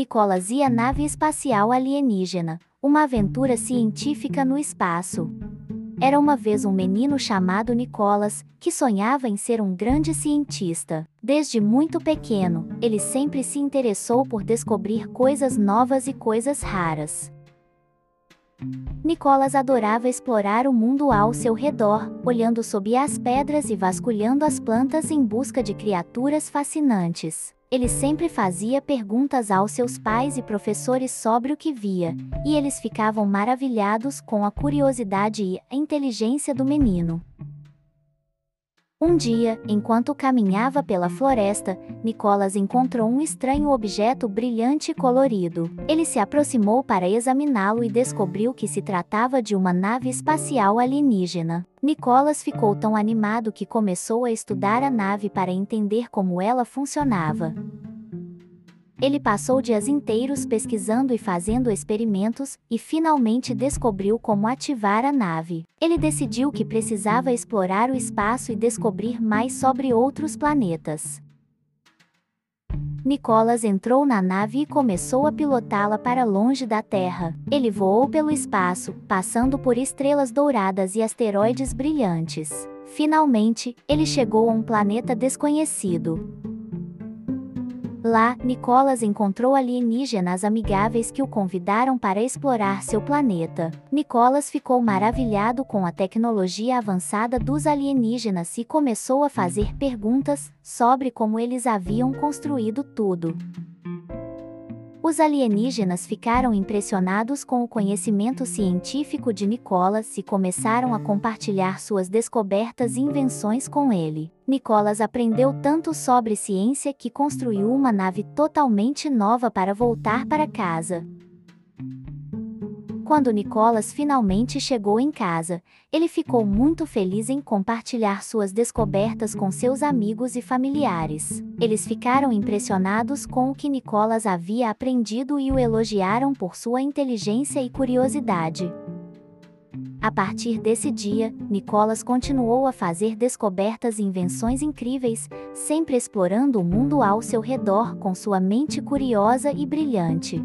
Nicolas e a nave espacial alienígena, uma aventura científica no espaço. Era uma vez um menino chamado Nicolas, que sonhava em ser um grande cientista. Desde muito pequeno, ele sempre se interessou por descobrir coisas novas e coisas raras. Nicolas adorava explorar o mundo ao seu redor, olhando sob as pedras e vasculhando as plantas em busca de criaturas fascinantes. Ele sempre fazia perguntas aos seus pais e professores sobre o que via, e eles ficavam maravilhados com a curiosidade e a inteligência do menino. Um dia, enquanto caminhava pela floresta, Nicolas encontrou um estranho objeto brilhante e colorido. Ele se aproximou para examiná-lo e descobriu que se tratava de uma nave espacial alienígena. Nicolas ficou tão animado que começou a estudar a nave para entender como ela funcionava. Ele passou dias inteiros pesquisando e fazendo experimentos, e finalmente descobriu como ativar a nave. Ele decidiu que precisava explorar o espaço e descobrir mais sobre outros planetas. Nicolas entrou na nave e começou a pilotá-la para longe da Terra. Ele voou pelo espaço, passando por estrelas douradas e asteroides brilhantes. Finalmente, ele chegou a um planeta desconhecido. Lá, Nicolas encontrou alienígenas amigáveis que o convidaram para explorar seu planeta. Nicolas ficou maravilhado com a tecnologia avançada dos alienígenas e começou a fazer perguntas sobre como eles haviam construído tudo. Os alienígenas ficaram impressionados com o conhecimento científico de Nicolas e começaram a compartilhar suas descobertas e invenções com ele. Nicolas aprendeu tanto sobre ciência que construiu uma nave totalmente nova para voltar para casa. Quando Nicolas finalmente chegou em casa, ele ficou muito feliz em compartilhar suas descobertas com seus amigos e familiares. Eles ficaram impressionados com o que Nicolas havia aprendido e o elogiaram por sua inteligência e curiosidade. A partir desse dia, Nicolas continuou a fazer descobertas e invenções incríveis, sempre explorando o mundo ao seu redor com sua mente curiosa e brilhante.